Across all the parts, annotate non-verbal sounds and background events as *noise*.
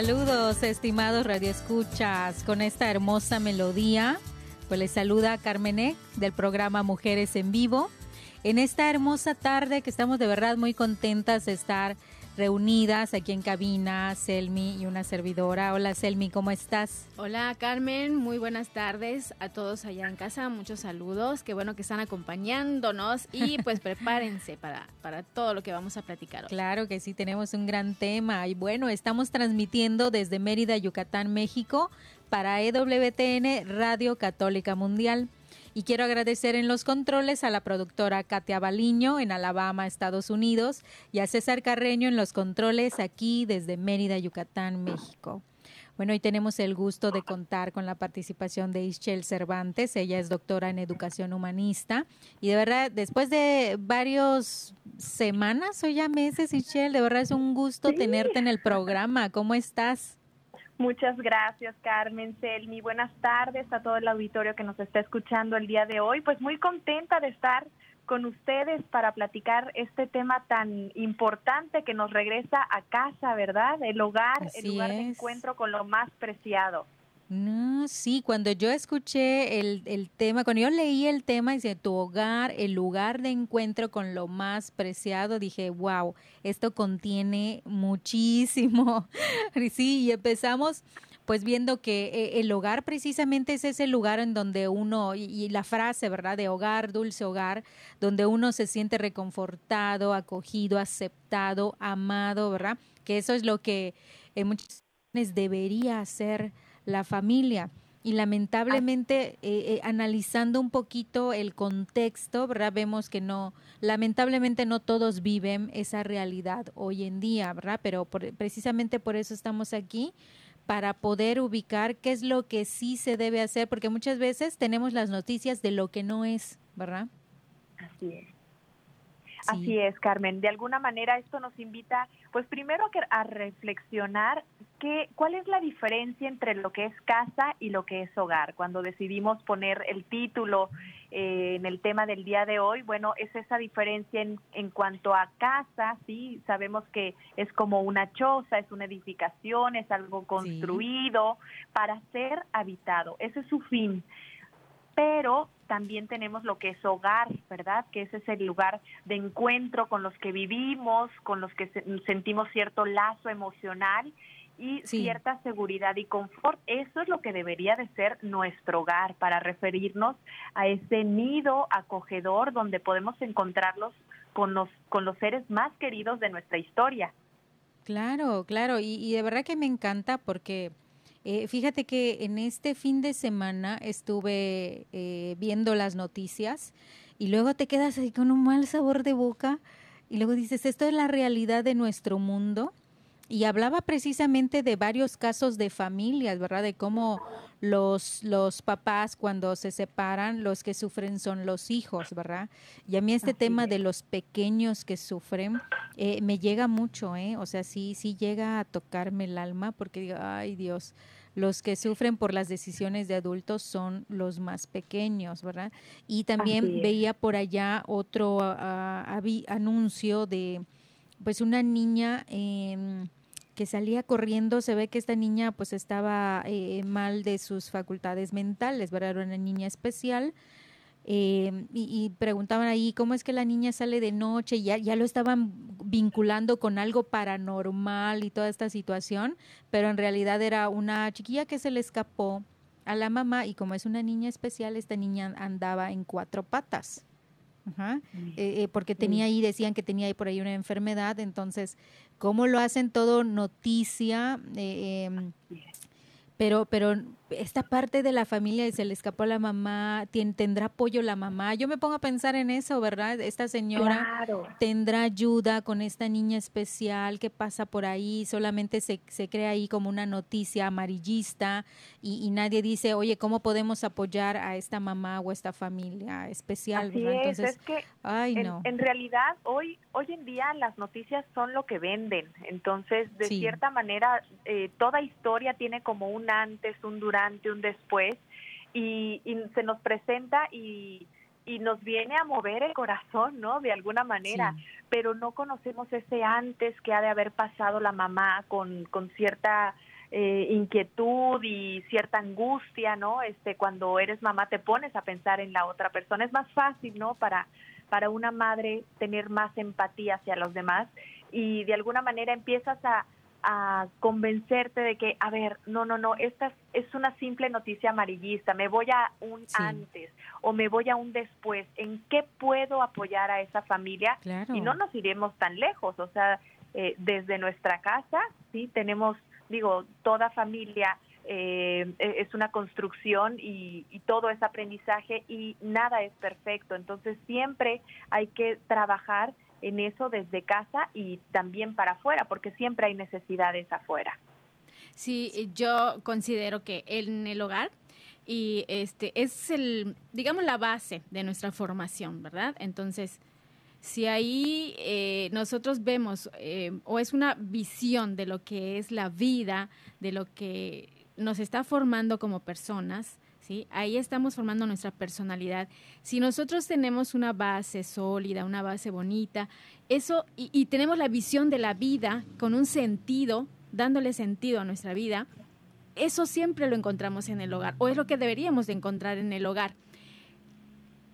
Saludos, estimados radioescuchas, con esta hermosa melodía. Pues les saluda Carmenek del programa Mujeres en Vivo. En esta hermosa tarde que estamos de verdad muy contentas de estar reunidas aquí en cabina, Selmi y una servidora. Hola Selmi, ¿cómo estás? Hola Carmen, muy buenas tardes a todos allá en casa, muchos saludos, qué bueno que están acompañándonos y *laughs* pues prepárense para, para todo lo que vamos a platicar hoy. Claro que sí, tenemos un gran tema y bueno, estamos transmitiendo desde Mérida, Yucatán, México para EWTN Radio Católica Mundial. Y quiero agradecer en los controles a la productora Katia Baliño en Alabama, Estados Unidos, y a César Carreño en los controles aquí desde Mérida, Yucatán, México. Bueno, hoy tenemos el gusto de contar con la participación de Ischel Cervantes. Ella es doctora en educación humanista. Y de verdad, después de varios semanas o ya meses, Ischel, de verdad es un gusto Sí. tenerte en el programa. ¿Cómo estás? Muchas gracias, Carmen Selmi. Buenas tardes a todo el auditorio que nos está escuchando el día de hoy. Pues muy contenta de estar con ustedes para platicar este tema tan importante que nos regresa a casa, ¿verdad? El hogar, Así el lugar de encuentro con lo más preciado. No, sí, cuando yo escuché el, el tema, cuando yo leí el tema, dice tu hogar, el lugar de encuentro con lo más preciado, dije, wow, esto contiene muchísimo. *laughs* Y sí, y empezamos pues viendo que eh, el hogar precisamente es ese lugar en donde uno, y, la frase, ¿verdad? De hogar, dulce hogar, donde uno se siente reconfortado, acogido, aceptado, amado, ¿verdad? Que eso es lo que en muchas ocasiones debería ser la familia. Y lamentablemente, eh, eh, analizando un poquito el contexto, ¿verdad? Vemos que no, lamentablemente no todos viven esa realidad hoy en día, ¿verdad? Pero por- precisamente por eso estamos aquí, para poder ubicar qué es lo que sí se debe hacer, porque muchas veces tenemos las noticias de lo que no es, ¿verdad? Así es. Sí. Así es, Carmen. De alguna manera esto nos invita, pues primero a, que- a reflexionar qué, cuál es la diferencia entre lo que es casa y lo que es hogar. Cuando decidimos poner el título eh, en el tema del día de hoy, bueno, es esa diferencia en, en cuanto a casa, sí, sabemos que es como una choza, es una edificación, es algo construido para ser habitado. Ese es su fin pero también tenemos lo que es hogar, ¿verdad? Que ese es el lugar de encuentro con los que vivimos, con los que se- sentimos cierto lazo emocional y Sí. cierta seguridad y confort. Eso es lo que debería de ser nuestro hogar para referirnos a ese nido acogedor donde podemos encontrarlos con los, con los seres más queridos de nuestra historia. Claro, claro, y, y de verdad que me encanta porque eh, fíjate que en este fin de semana estuve eh, viendo las noticias y luego te quedas ahí con un mal sabor de boca y luego dices, esto es la realidad de nuestro mundo. Y hablaba precisamente de varios casos de familias, ¿verdad? De cómo los, los papás cuando se separan, los que sufren son los hijos, ¿verdad? Y a mí este Así tema es. de los pequeños que sufren eh, me llega mucho, ¿eh? O sea, sí, sí llega a tocarme el alma porque digo, ay Dios, los que sufren por las decisiones de adultos son los más pequeños, ¿verdad? Y también veía por allá otro ah, avi- anuncio de, pues, una niña em, que salía corriendo, se ve que esta niña pues estaba eh, mal de sus facultades mentales, ¿verdad? Era una niña especial eh, y, preguntaban ahí cómo es que la niña sale de noche, ya, ya lo estaban vinculando con algo paranormal y toda esta situación, pero en realidad era una chiquilla que se le escapó a la mamá y como es una niña especial, esta niña andaba en cuatro patas. Ajá, eh, eh, porque tenía ahí, decían que tenía ahí por ahí una enfermedad, entonces, ¿cómo lo hacen todo noticia? Eh, em, pero, pero esta parte de la familia y se le escapó a la mamá, tendrá apoyo la mamá. Yo me pongo a pensar en eso, ¿verdad? Esta señora tendrá ayuda con esta niña especial que pasa por ahí, solamente se, se crea ahí como una noticia amarillista y, nadie dice, oye, ¿cómo podemos apoyar a esta mamá o esta familia especial? Así es, es que ay, no. en, realidad hoy, hoy en día las noticias son lo que venden, entonces de cierta manera eh, toda historia tiene como un antes, un durante ante un después, y, se nos presenta y, y, nos viene a mover el corazón, ¿no? De alguna manera, pero no conocemos ese antes que ha de haber pasado la mamá con, con cierta eh, inquietud y cierta angustia, ¿no? Este, cuando eres mamá te pones a pensar en la otra persona. Es más fácil, ¿no? Para, para una madre tener más empatía hacia los demás y de alguna manera empiezas a, a convencerte de que, a ver, no, no, no, esta es una simple noticia amarillista, me voy a un antes o me voy a un después, ¿en qué puedo apoyar a esa familia? Y no nos iremos tan lejos, o sea, eh, desde nuestra casa, sí, tenemos, digo, toda familia eh, e, es una construcción y, y, todo es aprendizaje y nada es perfecto, entonces siempre hay que trabajar en eso desde casa y también para afuera, porque siempre hay necesidades afuera. Sí, yo considero que en el hogar y este es el, digamos, la base de nuestra formación, ¿verdad? Entonces, si ahí eh, nosotros vemos eh, o es una visión de lo que es la vida, de lo que nos está formando como personas, Ahí estamos formando nuestra personalidad. Si nosotros tenemos una base sólida, una base bonita, eso, y, tenemos la visión de la vida con un sentido, dándole sentido a nuestra vida, eso siempre lo encontramos en el hogar, o es lo que deberíamos de encontrar en el hogar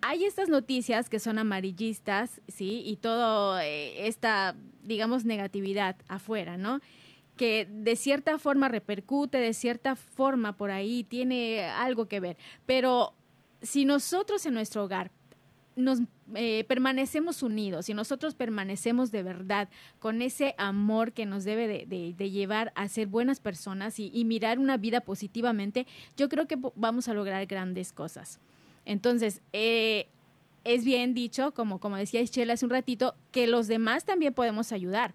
hay estas noticias que son amarillistas, ¿sí? Y todo eh, esta, digamos, negatividad afuera, ¿no? Que de cierta forma repercute, de cierta forma por ahí tiene algo que ver. Pero si nosotros en nuestro hogar nos eh, permanecemos unidos, si nosotros permanecemos de verdad con ese amor que nos debe de, llevar a ser buenas personas y, mirar una vida positivamente, yo creo que vamos a lograr grandes cosas. Entonces, eh, es bien dicho, como, como decía Ischel hace un ratito, que los demás también podemos ayudar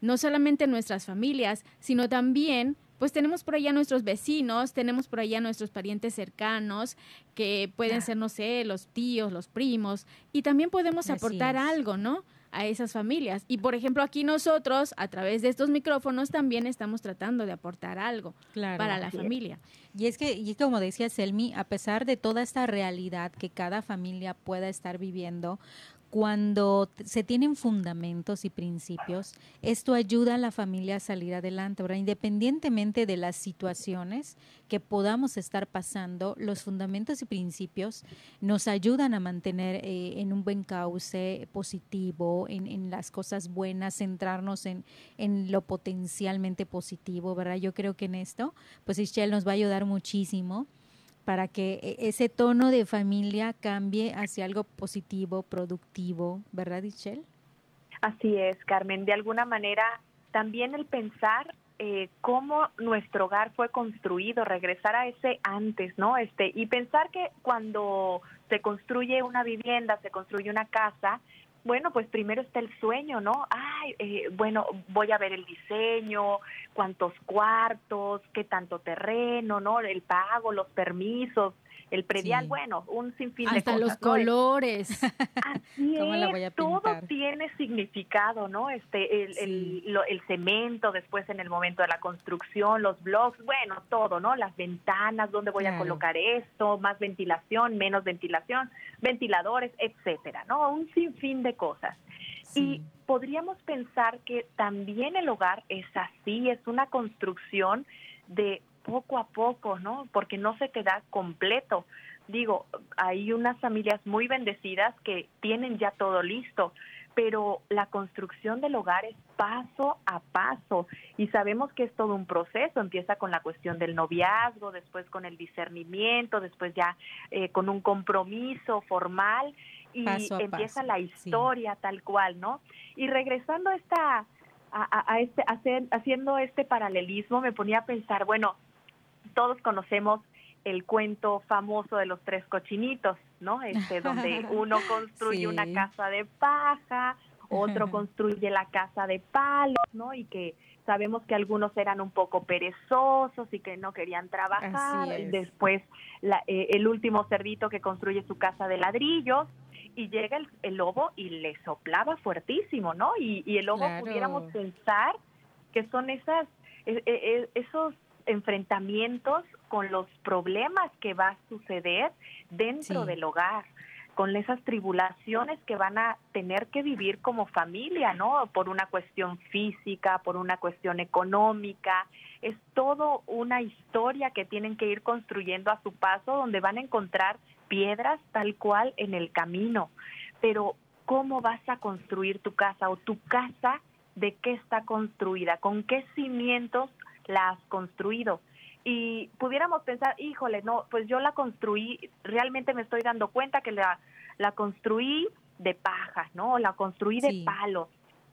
no solamente nuestras familias, sino también pues tenemos por allá nuestros vecinos, tenemos por allá nuestros parientes cercanos, que pueden ser, no sé, los tíos, los primos, y también podemos aportar algo, ¿no? A esas familias. Y por ejemplo, aquí nosotros, a través de estos micrófonos, también estamos tratando de aportar algo para la familia. Y es que, y como decía Selmi, a pesar de toda esta realidad que cada familia pueda estar viviendo, cuando se tienen fundamentos y principios, esto ayuda a la familia a salir adelante. Ahora, independientemente de las situaciones que podamos estar pasando, los fundamentos y principios nos ayudan a mantener eh, en un buen cauce positivo, en, las cosas buenas, centrarnos en, en, lo potencialmente positivo, ¿verdad? Yo creo que en esto, pues Ischel nos va a ayudar muchísimo para que e, ese tono de familia cambie hacia algo positivo, productivo, ¿verdad, Michelle? Así es, Carmen. De alguna manera, también el pensar eh, cómo nuestro hogar fue construido, regresar a ese antes, ¿no? Este y pensar que cuando se construye una vivienda, se construye una casa, bueno, pues primero está el sueño, ¿no? Ay, eh, bueno, voy a ver el diseño, cuántos cuartos, qué tanto terreno, ¿no? El pago, los permisos, el predial, bueno, un sinfín de cosas. los colores. *laughs* Así *laughs* es, todo tiene significado, ¿no? Este, el, el, cemento, después en el momento de la construcción, los blogs, bueno, todo, ¿no? Las ventanas, dónde voy a colocar esto, más ventilación, menos ventilación, ventiladores, etcétera, ¿no? Un sinfín de cosas. Y podríamos pensar que también el hogar es así, es una construcción de poco a poco, ¿no? Porque no se queda completo. digo, hay unas familias muy bendecidas que tienen ya todo listo, pero la construcción del hogar es paso a paso y sabemos que es todo un proceso, empieza con la cuestión del noviazgo, después con el discernimiento, después ya eh, con un compromiso formal y empieza la historia tal cual, ¿no? Y regresando a esta a, este hacer, haciendo este paralelismo me ponía a pensar, bueno, todos conocemos el cuento famoso de los tres cochinitos, ¿no? Este, *laughs* donde uno construye una casa de paja, otro *laughs* construye la casa de palos, ¿no? Y que sabemos que algunos eran un poco perezosos y que no querían trabajar. Después la, eh, el último cerdito que construye su casa de ladrillos y llega el, lobo y le soplaba fuertísimo, ¿no? Y, el lobo pudiéramos pensar que son esas e, e, e, esos enfrentamientos con los problemas que va a suceder dentro del hogar, con esas tribulaciones que van a tener que vivir como familia, ¿no? Por una cuestión física, por una cuestión económica. Es todo una historia que tienen que ir construyendo a su paso, donde van a encontrar piedras tal cual en el camino. Pero, ¿cómo vas a construir tu casa o tu casa? ¿De qué está construida? ¿Con qué cimientos la has construido. Y pudiéramos pensar, híjole, no, pues yo la construí, realmente me estoy dando cuenta que la, la construí de paja, ¿no? La construí de palos,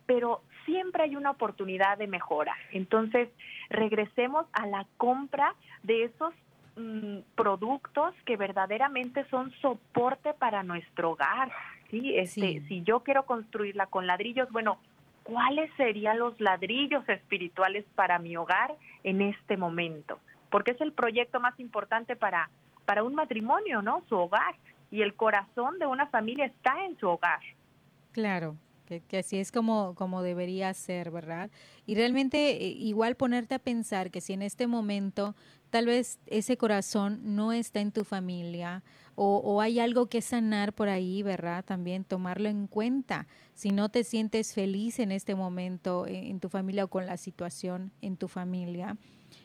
pero siempre hay una oportunidad de mejora. Entonces, regresemos a la compra de esos mm, productos que verdaderamente son soporte para nuestro hogar. ¿sí? Este, Si yo quiero construirla con ladrillos, bueno, cuáles serían los ladrillos espirituales para mi hogar en este momento, porque es el proyecto más importante para, para un matrimonio, ¿no? Su hogar. Y el corazón de una familia está en su hogar. Claro, que, que, así es como, como debería ser, ¿verdad? Y realmente eh, igual ponerte a pensar que si en este momento tal vez ese corazón no está en tu familia o, hay algo que sanar por ahí, ¿verdad? También tomarlo en cuenta. Si no te sientes feliz en este momento en, en tu familia o con la situación en tu familia,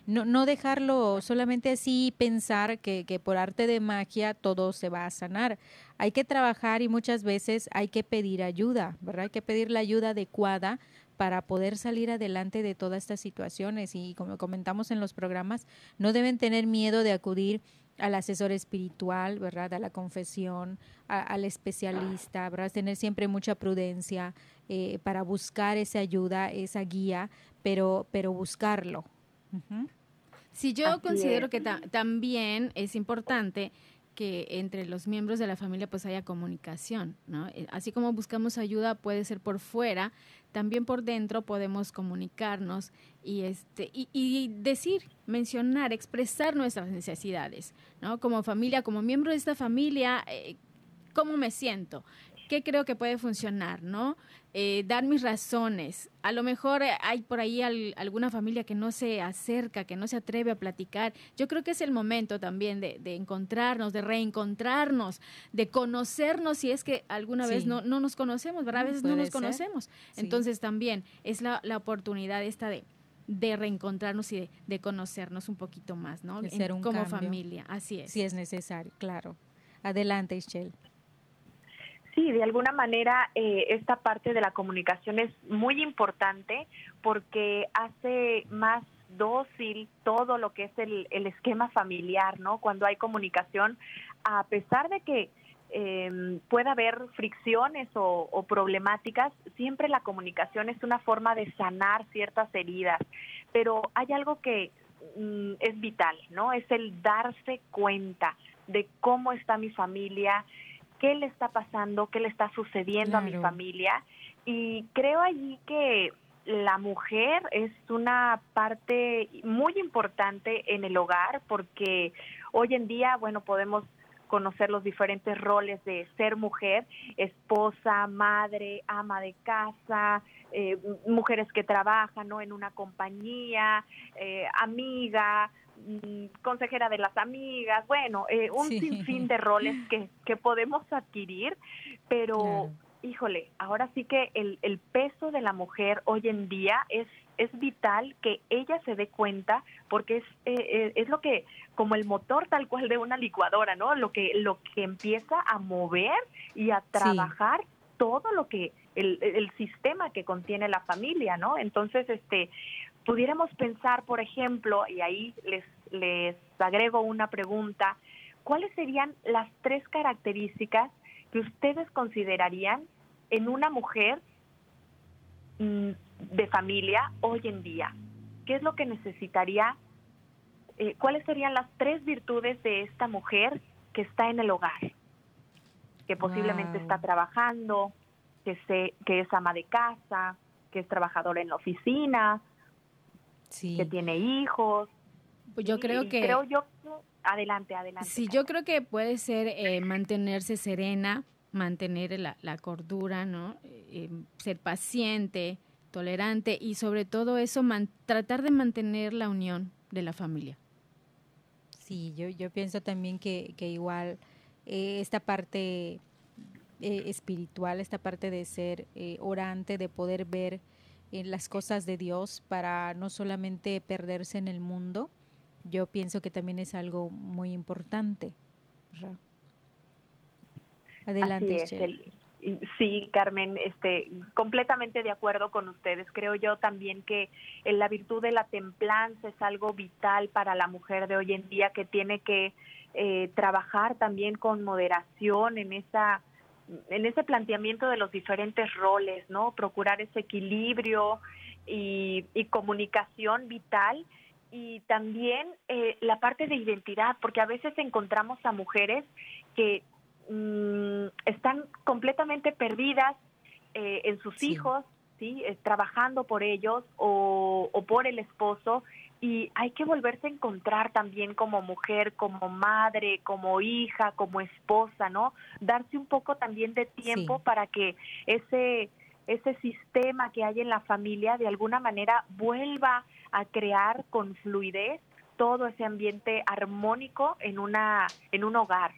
no, no dejarlo solamente así pensar que, que por arte de magia todo se va a sanar. Hay que trabajar y muchas veces hay que pedir ayuda, ¿verdad? Hay que pedir la ayuda adecuada para poder salir adelante de todas estas situaciones. Y como comentamos en los programas, no deben tener miedo de acudir al asesor espiritual, ¿verdad? A la confesión, al especialista, ¿verdad? Tener siempre mucha prudencia eh, para buscar esa ayuda, esa guía, pero, pero buscarlo. Sí, yo considero que también es importante que entre los miembros de la familia pues haya comunicación, ¿no? Eh, así como buscamos ayuda puede ser por fuera, también por dentro podemos comunicarnos y este y, decir, mencionar, expresar nuestras necesidades, ¿no? Como familia, como miembro de esta familia, eh, ¿cómo me siento? ¿Qué creo que puede funcionar, no? Eh, dar mis razones. A lo mejor hay por ahí alguna familia que no se acerca, que no se atreve a platicar. Yo creo que es el momento también de, encontrarnos, de reencontrarnos, de conocernos si es que alguna vez no, no nos conocemos, ¿verdad? A veces no nos conocemos. Entonces también es la, la oportunidad esta de de reencontrarnos y de, conocernos un poquito más, ¿no? ser un como familia, así es. Si es necesario, claro. Adelante, Ischel. Sí, de alguna manera eh, esta parte de la comunicación es muy importante porque hace más dócil todo lo que es el, esquema familiar, ¿no? Cuando hay comunicación, a pesar de que em, pueda haber fricciones o, problemáticas, siempre la comunicación es una forma de sanar ciertas heridas, pero hay algo que mm, es vital, ¿no? Es el darse cuenta de cómo está mi familia, qué le está pasando, qué le está sucediendo a mi familia. Y creo allí que la mujer es una parte muy importante en el hogar porque hoy en día, bueno, podemos conocer los diferentes roles de ser mujer, esposa, madre, ama de casa, eh, mujeres que trabajan ¿no? en una compañía, eh, amiga, consejera de las amigas, bueno, eh, un sinfín de roles que, que podemos adquirir, pero híjole, ahora sí que el, el peso de la mujer hoy en día es es vital que ella se dé cuenta porque es, eh, eh, es lo que, como el motor tal cual de una licuadora, ¿no? Lo que, lo que empieza a mover y a trabajar todo lo que, el, el sistema que contiene la familia, ¿no? Entonces, este, pudiéramos pensar, por ejemplo, y ahí les, les agrego una pregunta, ¿cuáles serían las tres características que ustedes considerarían en una mujer mm, de familia hoy en día? ¿Qué es lo que necesitaría? Eh, ¿Cuáles serían las tres virtudes de esta mujer que está en el hogar? Que posiblemente está trabajando, que, se, que es ama de casa, que es trabajadora en la oficina, que tiene hijos. Pues yo creo que... Creo yo, adelante, adelante. Sí, yo creo que puede ser eh, mantenerse serena, mantener la, la cordura, ¿no? Eh, ser paciente, tolerante y sobre todo eso, tratar de mantener la unión de la familia. Sí, yo, yo pienso también que, que igual eh, esta parte eh, espiritual, esta parte de ser eh, orante, de poder ver las cosas de Dios para no solamente perderse en el mundo, yo pienso que también es algo muy importante. Adelante, Sí, Carmen, este, completamente de acuerdo con ustedes. Creo yo también que la virtud de la templanza es algo vital para la mujer de hoy en día que tiene que eh, trabajar también con moderación en esa en ese planteamiento de los diferentes roles, ¿no? Procurar ese equilibrio y, comunicación vital y también eh, la parte de identidad, porque a veces encontramos a mujeres que Mm, están completamente perdidas eh, en sus hijos, ¿sí? Eh, trabajando por ellos o, por el esposo y hay que volverse a encontrar también como mujer, como madre, como hija, como esposa, ¿no? Darse un poco también de tiempo para que ese ese sistema que hay en la familia de alguna manera vuelva a crear con fluidez todo ese ambiente armónico en una en un hogar.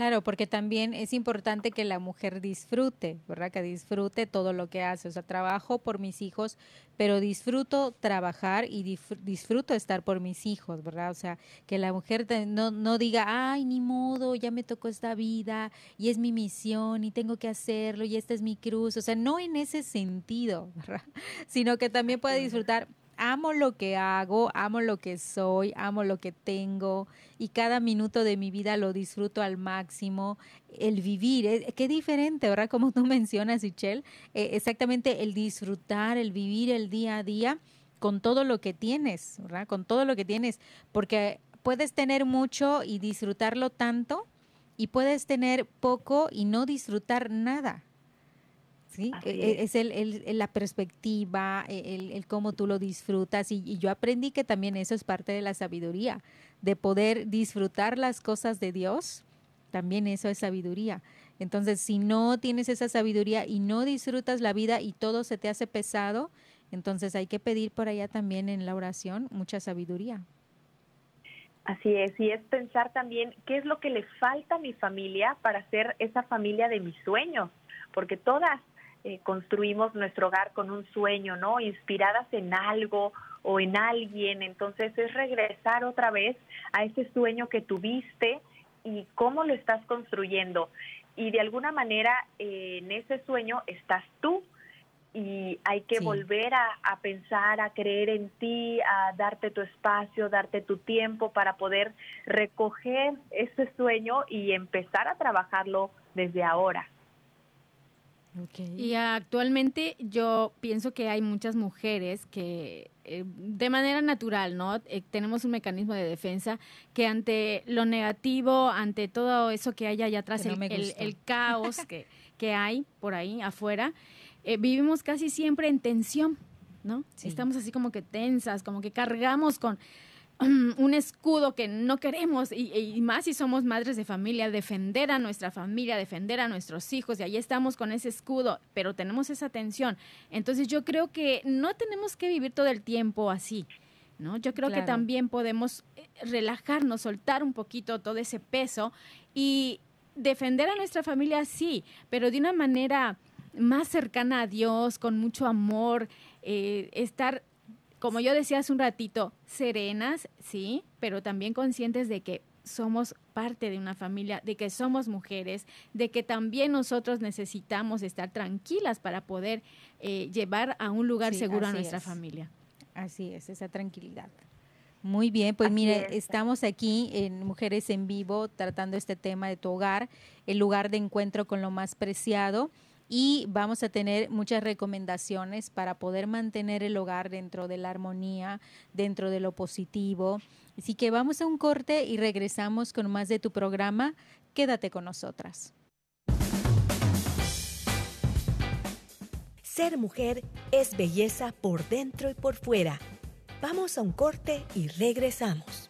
Claro, porque también es importante que la mujer disfrute, ¿verdad? Que disfrute todo lo que hace. O sea, trabajo por mis hijos, pero disfruto trabajar y disfruto estar por mis hijos, ¿verdad? O sea, que la mujer no, no diga, ay, ni modo, ya me tocó esta vida y es mi misión y tengo que hacerlo y esta es mi cruz. O sea, no en ese sentido, *laughs* ¿verdad? Sino que también pueda disfrutar amo lo que hago, amo lo que soy, amo lo que tengo y cada minuto de mi vida lo disfruto al máximo. El vivir, eh, qué diferente, ¿verdad? *laughs* Como tú mencionas, Michelle, eh, exactamente el disfrutar, el vivir el día a día con todo lo que tienes, ¿verdad? Con todo lo que tienes, porque puedes tener mucho y disfrutarlo tanto y puedes tener poco y no disfrutar nada. ¿Sí? E, e, es, el, la perspectiva, e, el, cómo tú lo disfrutas y, yo aprendí que también eso es parte de la sabiduría, de poder disfrutar las cosas de Dios, también eso es sabiduría. Entonces, si no tienes esa sabiduría y no disfrutas la vida y todo se te hace pesado, entonces hay que pedir por allá también en la oración mucha sabiduría. Así es, y es pensar también qué es lo que le falta a mi familia para ser esa familia de mis sueños, porque todas eh, construimos nuestro hogar con un sueño, ¿no? Inspiradas en algo o en alguien. Entonces es regresar otra vez a ese sueño que tuviste y cómo lo estás construyendo. Y de alguna manera eh, en ese sueño estás tú y hay que volver a, a, pensar, a creer en ti, a darte tu espacio, darte tu tiempo para poder recoger ese sueño y empezar a trabajarlo desde ahora. Y actualmente yo pienso que hay muchas mujeres que eh, de manera natural, ¿no? Eh, tenemos un mecanismo de defensa que ante lo negativo, ante todo eso que hay allá atrás, el, caos *laughs* que, que, hay por ahí afuera, eh, vivimos casi siempre en tensión, ¿no? Estamos así como que tensas, como que cargamos con *clears throat* un escudo que no queremos y, más si somos madres de familia, defender a nuestra familia, defender a nuestros hijos y ahí estamos con ese escudo, pero tenemos esa tensión. Entonces yo creo que no tenemos que vivir todo el tiempo así. ¿No? Yo creo que también podemos eh, relajarnos, soltar un poquito todo ese peso y defender a nuestra familia, sí, pero de una manera más cercana a Dios, con mucho amor, eh, estar, como yo decía hace un ratito, serenas, sí, pero también conscientes de que somos parte de una familia, de que somos mujeres, de que también nosotros necesitamos estar tranquilas para poder eh, llevar a un lugar seguro a nuestra familia. Así es, esa tranquilidad. Muy bien, pues mire, estamos aquí en Mujeres en Vivo tratando este tema de tu hogar, el lugar de encuentro con lo más preciado y vamos a tener muchas recomendaciones para poder mantener el hogar dentro de la armonía, dentro de lo positivo. Así que vamos a un corte y regresamos con más de tu programa. Quédate con nosotras. Ser mujer es belleza por dentro y por fuera Vamos a un corte y regresamos.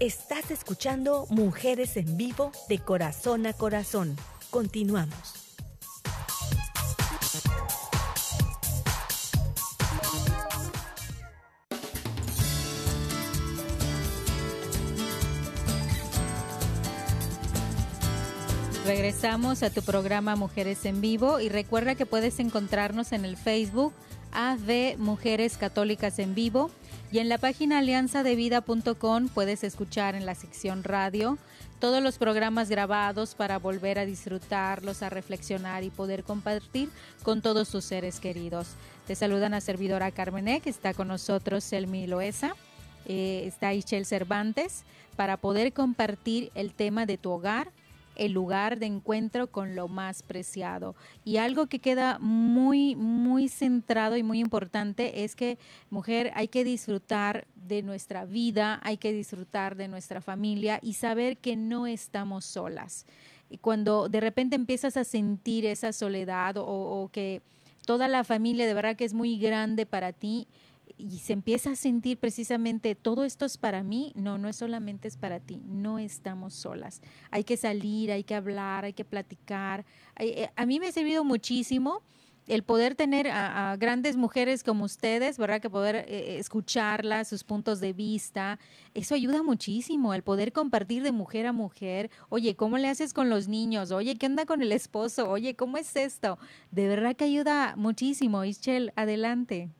Estás escuchando Mujeres en Vivo de Corazón a Corazón. Continuamos. Regresamos a tu programa Mujeres en Vivo y recuerda que puedes encontrarnos en el Facebook AV Mujeres Católicas en Vivo y en la página alianzadevida.com puedes escuchar en la sección radio todos los programas grabados para volver a disfrutarlos, a reflexionar y poder compartir con todos tus seres queridos. Te saludan a servidora Carmené, que está con nosotros Selmi Loesa, eh, está Ichel Cervantes, para poder compartir el tema de tu hogar, el lugar de encuentro con lo más preciado. Y algo que queda muy, muy centrado y muy importante es que, mujer, hay que disfrutar de nuestra vida, hay que disfrutar de nuestra familia y saber que no estamos solas. Y cuando de repente empiezas a sentir esa soledad o, o que toda la familia de verdad que es muy grande para ti, y se empieza a sentir precisamente todo esto es para mí, no, no es solamente es para ti, no estamos solas. Hay que salir, hay que hablar, hay que platicar. Eh, a mí me ha servido muchísimo el poder tener a, grandes mujeres como ustedes, ¿verdad? Que poder eh, escucharlas, sus puntos de vista, eso ayuda muchísimo, el poder compartir de mujer a mujer. Oye, ¿cómo le haces con los niños? Oye, ¿qué onda con el esposo? Oye, ¿cómo es esto? De verdad que ayuda muchísimo. Ischel, adelante.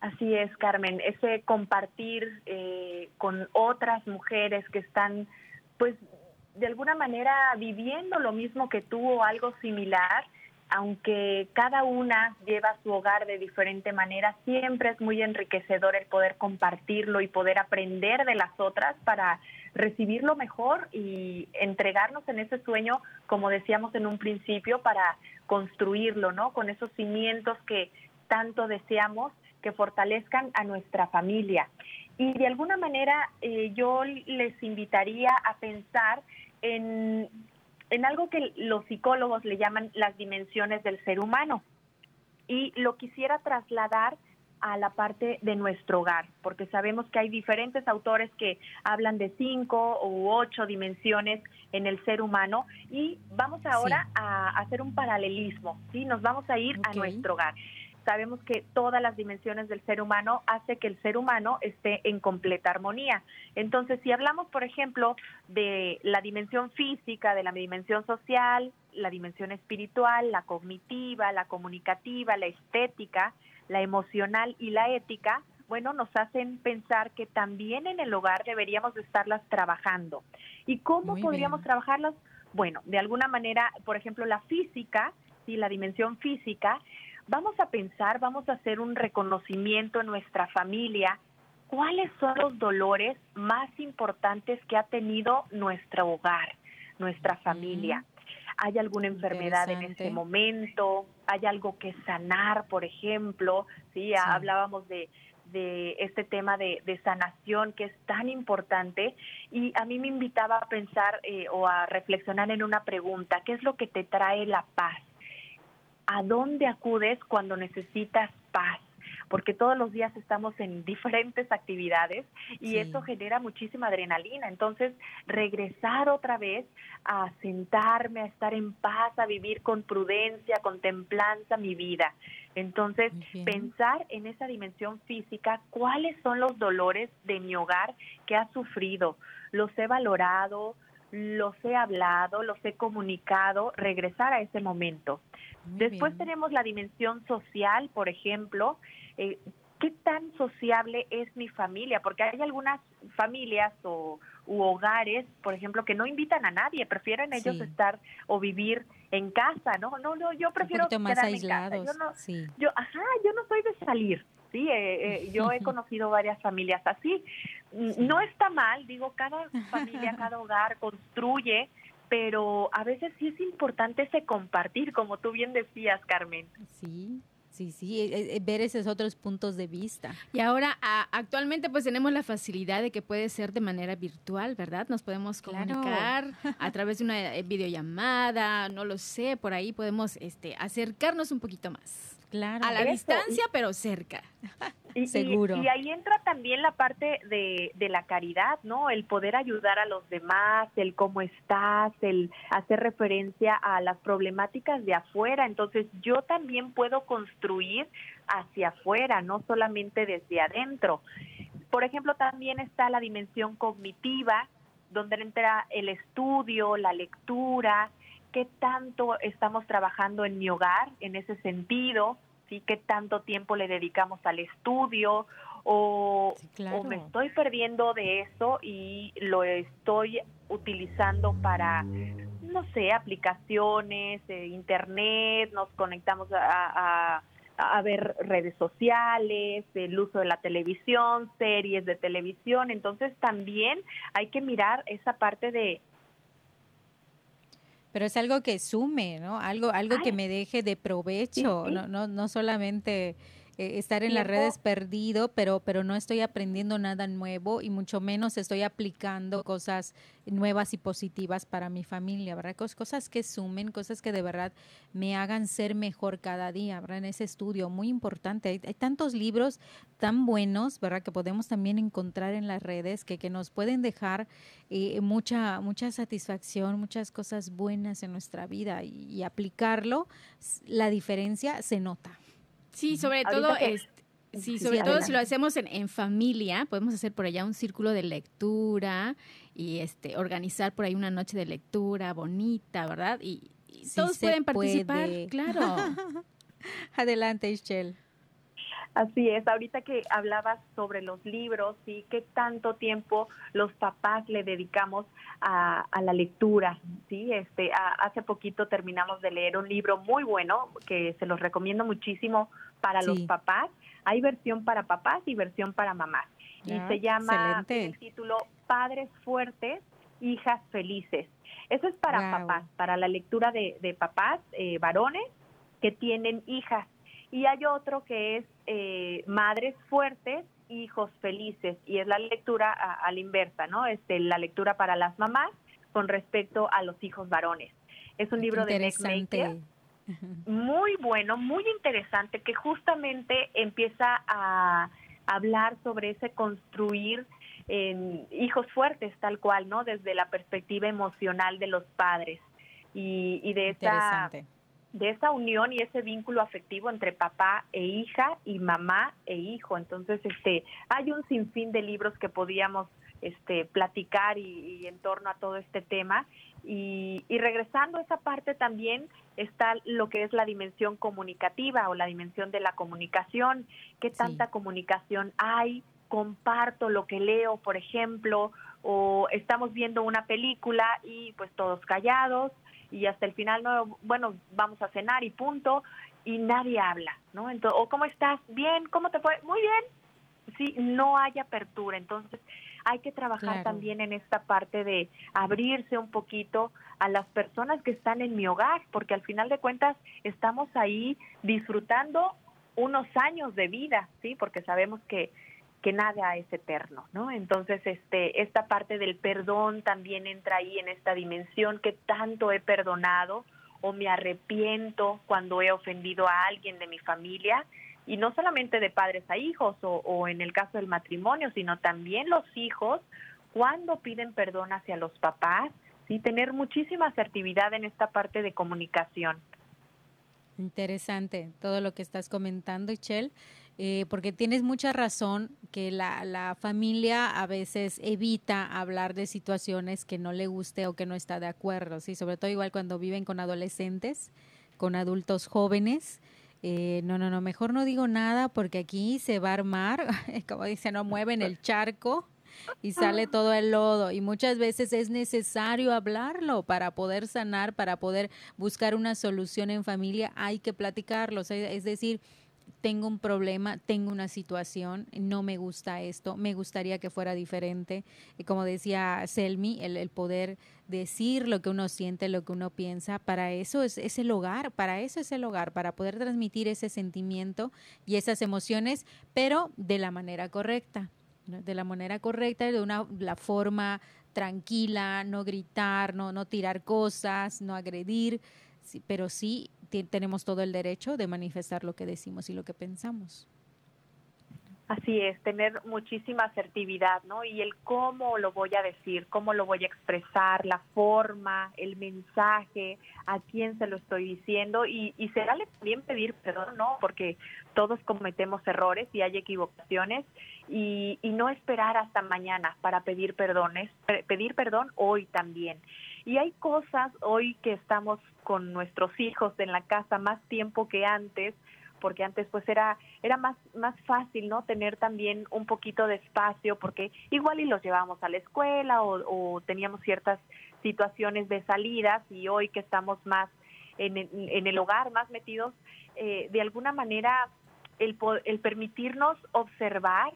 Así es, Carmen, ese compartir eh, con otras mujeres que están, pues, de alguna manera viviendo lo mismo que tú o algo similar, aunque cada una lleva su hogar de diferente manera, siempre es muy enriquecedor el poder compartirlo y poder aprender de las otras para recibirlo mejor y entregarnos en ese sueño, como decíamos en un principio, para construirlo, ¿no? Con esos cimientos que tanto deseamos que fortalezcan a nuestra familia. Y de alguna manera eh, yo les invitaría a pensar en, en algo que los psicólogos le llaman las dimensiones del ser humano. Y lo quisiera trasladar a la parte de nuestro hogar, porque sabemos que hay diferentes autores que hablan de cinco u ocho dimensiones en el ser humano y vamos ahora a hacer un paralelismo, ¿sí? Nos vamos a ir a nuestro hogar sabemos que todas las dimensiones del ser humano hace que el ser humano esté en completa armonía. Entonces, si hablamos, por ejemplo, de la dimensión física, de la dimensión social, la dimensión espiritual, la cognitiva, la comunicativa, la estética, la emocional y la ética, bueno, nos hacen pensar que también en el hogar deberíamos estarlas trabajando. ¿Y cómo podríamos trabajarlas? Bueno, de alguna manera, por ejemplo, la física, sí, la dimensión física, vamos a pensar, vamos a hacer un reconocimiento en nuestra familia, cuáles son los dolores más importantes que ha tenido nuestro hogar. nuestra familia. ¿Hay alguna enfermedad en ese momento? ¿Hay algo que sanar, por ejemplo? Sí, hablábamos de, de este tema de, sanación que es tan importante y a mí me invitaba a pensar eh, o a reflexionar en una pregunta, ¿qué es lo que te trae la paz? ¿A dónde acudes cuando necesitas paz? porque todos los días estamos en diferentes actividades y eso genera muchísima adrenalina. Entonces, regresar otra vez a sentarme, a estar en paz, a vivir con prudencia, con templanza mi vida. Entonces, pensar en esa dimensión física, cuáles son los dolores de mi hogar que ha sufrido, los he valorado, los he hablado, los he comunicado, regresar a ese momento. Después tenemos la dimensión social, por ejemplo, eh, ¿qué tan sociable es mi familia? Porque hay algunas familias o u hogares, por ejemplo, que no invitan a nadie, prefieren ellos estar o vivir en casa, ¿no? No, no, yo prefiero más aislados. Yo no, yo, ajá, yo no soy de salir. Sí, eh, eh, yo he *laughs* conocido varias familias así. No está mal, digo, cada familia, *laughs* cada hogar construye, pero a veces sí es importante ese compartir, como tú bien decías, Carmen. Sí, Sí, sí, eh, eh, ver esos otros puntos de vista. Y ahora, actualmente, pues tenemos la facilidad de que puede ser de manera virtual, ¿verdad? Nos podemos comunicar *laughs* a través de una eh, videollamada, no lo sé, por ahí podemos este, acercarnos un poquito más. Claro. A la distancia, pero cerca. *laughs* Y, Seguro. Y, ahí entra también la parte de, de, la caridad, ¿no? El poder ayudar a los demás, el cómo estás, el hacer referencia a las problemáticas de afuera. Entonces, yo también puedo construir hacia afuera, no solamente desde adentro. Por ejemplo, también está la dimensión cognitiva, donde entra el estudio, la lectura, qué tanto estamos trabajando en mi hogar en ese sentido, ¿sí? qué tanto tiempo le dedicamos al estudio o, me estoy perdiendo de eso y lo estoy utilizando para, no sé, aplicaciones, eh, internet, nos conectamos a, a ver redes sociales, el uso de la televisión, series de televisión. Entonces también hay que mirar esa parte de pero es algo que sume, ¿no? Algo, algo que me deje de provecho, No, no, no solamente eh, estar en las redes perdido, pero, pero no estoy aprendiendo nada nuevo y mucho menos estoy aplicando cosas nuevas y positivas para mi familia, ¿verdad? Cosas que sumen, cosas que de verdad me hagan ser mejor cada día, ¿verdad? En ese estudio, muy importante. Hay, tantos libros tan buenos, ¿verdad? Que podemos también encontrar en las redes que, que nos pueden dejar eh, mucha, mucha satisfacción, muchas cosas buenas en nuestra vida y aplicarlo, la diferencia se nota. Sí, sobre todo, sí, sobre todo si lo hacemos en, familia, podemos hacer por allá un círculo de lectura y este organizar por ahí una noche de lectura bonita, ¿verdad? Y, todos pueden participar, claro. *laughs* Adelante, Ischel. Así es, ahorita que hablabas sobre los libros y qué tanto tiempo los papás le dedicamos a, la lectura, sí, este, hace poquito terminamos de leer un libro muy bueno que se los recomiendo muchísimo para los papás. Hay versión para papás y versión para mamás. y ah, se llama el título Padres fuertes, hijas felices. Eso es para papás, para la lectura de, de papás eh, varones que tienen hijas y hay otro que es eh, Madres Fuertes, Hijos Felices, y es la lectura a, la inversa, ¿no? Este, la lectura para las mamás con respecto a los hijos varones. Es un libro de Nick muy bueno, muy interesante, que justamente empieza a hablar sobre ese construir en hijos fuertes, tal cual, ¿no? Desde la perspectiva emocional de los padres y, y de esa de esa unión y ese vínculo afectivo entre papá e hija y mamá e hijo. Entonces, este, hay un sinfín de libros que podíamos este, platicar y, en torno a todo este tema. Y, regresando a esa parte también está lo que es la dimensión comunicativa o la dimensión de la comunicación. ¿Qué tanta comunicación hay? Comparto lo que leo, por ejemplo, o estamos viendo una película y pues todos callados y hasta el final, no, bueno, vamos a cenar y punto, y nadie habla, ¿no? Entonces, o ¿cómo estás? Bien, ¿cómo te fue? Muy bien. Sí, no hay apertura. Entonces, hay que trabajar también en esta parte de abrirse un poquito a las personas que están en mi hogar, porque al final de cuentas estamos ahí disfrutando unos años de vida, ¿sí? Porque sabemos que que nada es eterno, ¿no? Entonces, este, esta parte del perdón también entra ahí en esta dimensión que tanto he perdonado o me arrepiento cuando he ofendido a alguien de mi familia y no solamente de padres a hijos o, en el caso del matrimonio, sino también los hijos cuando piden perdón hacia los papás, y tener muchísima asertividad en esta parte de comunicación. Interesante todo lo que estás comentando, Ichel, eh, porque tienes mucha razón que la, la, familia a veces evita hablar de situaciones que no le guste o que no está de acuerdo, ¿sí? sobre todo igual cuando viven con adolescentes, con adultos jóvenes eh, no, no, no, mejor no digo nada porque aquí se va a armar, *laughs* como dice, no mueven el charco y sale todo el lodo. Y muchas veces es necesario hablarlo para poder sanar, para poder buscar una solución en familia, hay que platicarlo, es decir, tengo un problema, tengo una situación, no me gusta esto, me gustaría que fuera diferente. Y como decía Selmi, el, el, poder decir lo que uno siente, lo que uno piensa, para eso es, es, el hogar, para eso es el hogar, para poder transmitir ese sentimiento y esas emociones, pero de la manera correcta, de la manera correcta, de una la forma tranquila, no gritar, no, no tirar cosas, no agredir, pero sí tenemos todo el derecho de manifestar lo que decimos y lo que pensamos. Así es, tener muchísima asertividad, ¿no? Y el cómo lo voy a decir, cómo lo voy a expresar, la forma, el mensaje, a quién se lo estoy diciendo y, y será también pedir perdón, ¿no? Porque todos cometemos errores y hay equivocaciones y, y no esperar hasta mañana para pedir perdones, pedir perdón hoy también. Y hay cosas hoy que estamos con nuestros hijos en la casa más tiempo que antes, porque antes pues era era más más fácil no tener también un poquito de espacio porque igual y los llevábamos a la escuela o, teníamos ciertas situaciones de salidas y hoy que estamos más en, en el hogar más metidos eh, de alguna manera el, el permitirnos observar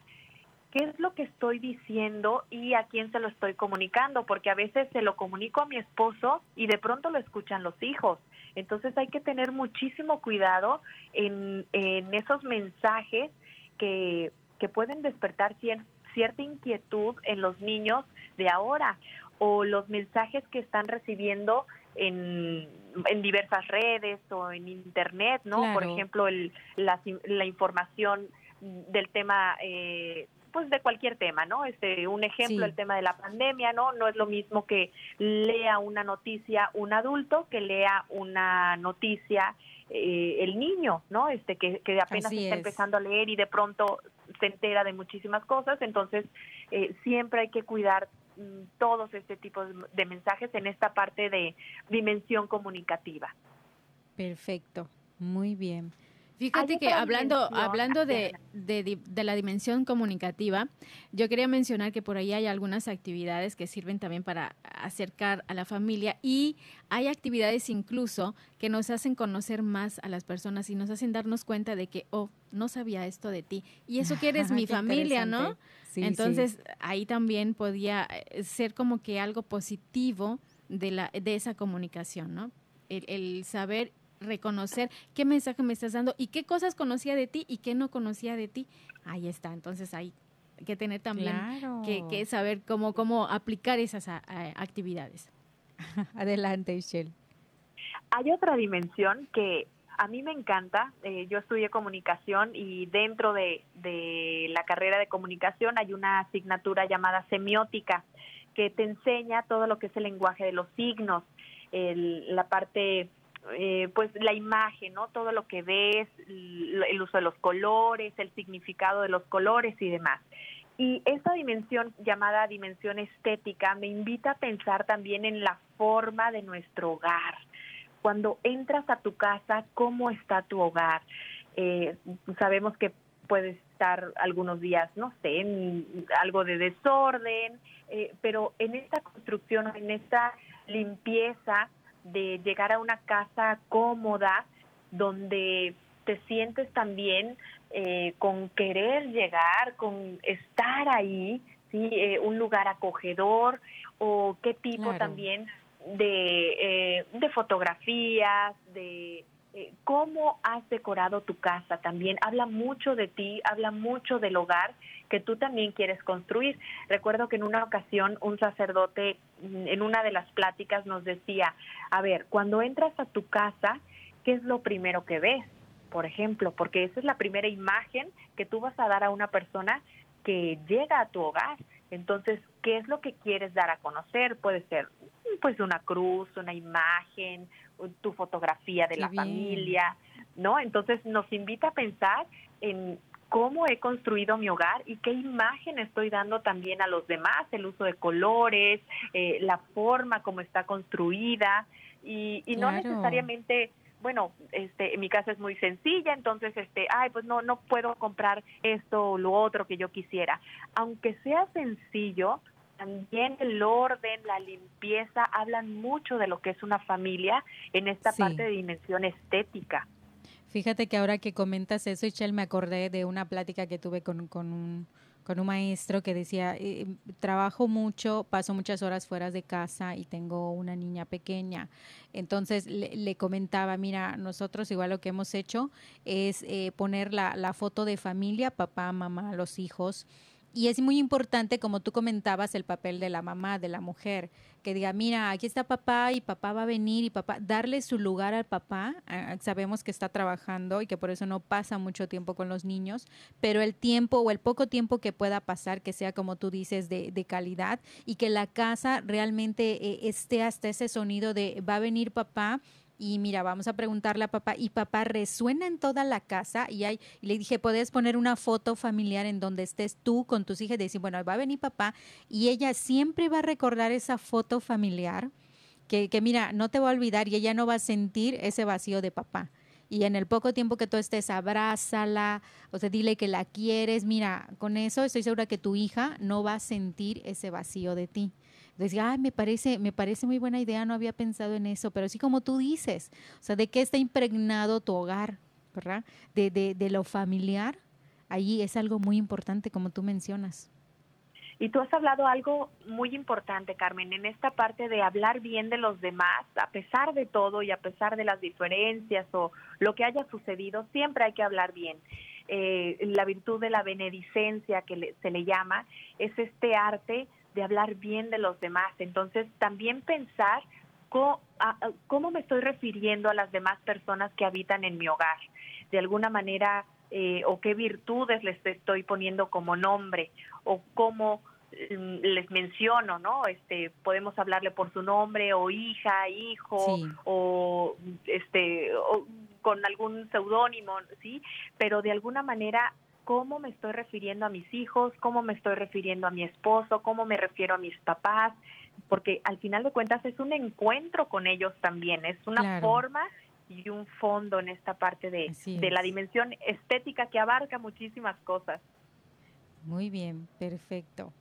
qué es lo que estoy diciendo y a quién se lo estoy comunicando, porque a veces se lo comunico a mi esposo y de pronto lo escuchan los hijos. Entonces hay que tener muchísimo cuidado en, esos mensajes que, que pueden despertar cierta inquietud en los niños de ahora o los mensajes que están recibiendo en, en diversas redes o en internet, ¿no? Por ejemplo, el, la, la información del tema eh, pues de cualquier tema, ¿no? Este, un ejemplo, el tema de la pandemia, ¿no? No es lo mismo que lea una noticia un adulto que lea una noticia eh, el niño, ¿no? Este, que, que apenas está empezando a leer y de pronto se entera de muchísimas cosas, entonces eh, siempre hay que cuidar mm, todos este tipo de mensajes en esta parte de dimensión comunicativa. Perfecto, muy bien. Fíjate que hablando, hablando de, de, de, la dimensión comunicativa, yo quería mencionar que por ahí hay algunas actividades que sirven también para acercar a la familia y hay actividades incluso que nos hacen conocer más a las personas y nos hacen darnos cuenta de que, oh, no sabía esto de ti. Y eso que eres *laughs* mi familia, ¿no? Entonces ahí también podía eh, ser como que algo positivo de, la, de esa comunicación, ¿no? El, el saber reconocer qué mensaje me estás dando y qué cosas conocía de ti y qué no conocía de ti. Ahí está, entonces hay que tener también que, saber cómo, cómo aplicar esas actividades. *laughs* Adelante, Michelle. Hay otra dimensión que a mí me encanta. Eh, yo estudié comunicación y dentro de, de la carrera de comunicación hay una asignatura llamada semiótica que te enseña todo lo que es el lenguaje de los signos, el, la parte eh, pues la imagen, ¿no? Todo lo que ves, el uso de los colores, el significado de los colores y demás. Y esta dimensión llamada dimensión estética me invita a pensar también en la forma de nuestro hogar. Cuando entras a tu casa, ¿cómo está tu hogar? Eh, sabemos que puede estar algunos días, no sé, en algo de desorden, eh, pero en esta construcción, en esta limpieza, de llegar a una casa cómoda donde te sientes también eh, con querer llegar, con estar ahí, ¿sí? Eh, un lugar acogedor o qué tipo también de, eh, de fotografías, de eh, cómo has decorado tu casa también. Habla mucho de ti, habla mucho del hogar que tú también quieres construir. Recuerdo que en una ocasión un sacerdote en una de las pláticas nos decía, a ver, cuando entras a tu casa, ¿qué es lo primero que ves? Por ejemplo, porque esa es la primera imagen que tú vas a dar a una persona que llega a tu hogar. Entonces, ¿qué es lo que quieres dar a conocer? Puede ser pues una cruz, una imagen, tu fotografía de la familia, ¿no? Entonces nos invita a pensar en cómo he construido mi hogar y qué imagen estoy dando también a los demás, el uso de colores, eh, la forma como está construida y, y no necesariamente bueno, este, mi casa es muy sencilla, entonces, este, ay, pues no, no puedo comprar esto o lo otro que yo quisiera. Aunque sea sencillo, también el orden, la limpieza, hablan mucho de lo que es una familia en esta parte de dimensión estética. Fíjate que ahora que comentas eso, Michelle, me acordé de una plática que tuve con, un con un maestro que decía, eh, trabajo mucho, paso muchas horas fuera de casa y tengo una niña pequeña. Entonces le, comentaba, mira, nosotros igual lo que hemos hecho es eh, poner la, la foto de familia, papá, mamá, los hijos y es muy importante, como tú comentabas, el papel de la mamá, de la mujer, que diga, mira, aquí está papá y papá va a venir y papá, darle su lugar al papá. Ah, sabemos que está trabajando y que por eso no pasa mucho tiempo con los niños, pero el tiempo o el poco tiempo que pueda pasar, que sea como tú dices, de, de calidad y que la casa realmente eh, esté hasta ese sonido de va a venir papá y mira, vamos a preguntarle a papá y papá resuena en toda la casa y, hay, y le dije, puedes poner una foto familiar en donde estés tú con tus hijas y decir, bueno, va a venir papá y ella siempre va a recordar esa foto familiar que, que mira, no te va a olvidar y ella no va a sentir ese vacío de papá. Y en el poco tiempo que tú estés, abrázala, o sea, dile que la quieres. Mira, con eso estoy segura que tu hija no va a sentir ese vacío de ti decía, ay, me parece, me parece muy buena idea, no había pensado en eso, pero así como tú dices, o sea, de qué está impregnado tu hogar, ¿verdad? De, de, de lo familiar, allí es algo muy importante, como tú mencionas. Y tú has hablado algo muy importante, Carmen, en esta parte de hablar bien de los demás, a pesar de todo y a pesar de las diferencias o lo que haya sucedido, siempre hay que hablar bien. Eh, la virtud de la benedicencia que se le llama es este arte de hablar bien de los demás. Entonces, también pensar cómo, me estoy refiriendo a las demás personas que habitan en mi hogar. De alguna manera, eh, o qué virtudes les estoy poniendo como nombre, o cómo mm, les menciono, ¿no? Este, podemos hablarle por su nombre, o hija, hijo, o este, o con algún seudónimo, ¿sí? Pero de alguna manera cómo me estoy refiriendo a mis hijos, cómo me estoy refiriendo a mi esposo, cómo me refiero a mis papás, porque al final de cuentas es un encuentro con ellos también, es una forma y un fondo en esta parte de, de la dimensión estética que abarca muchísimas cosas. Muy bien, perfecto.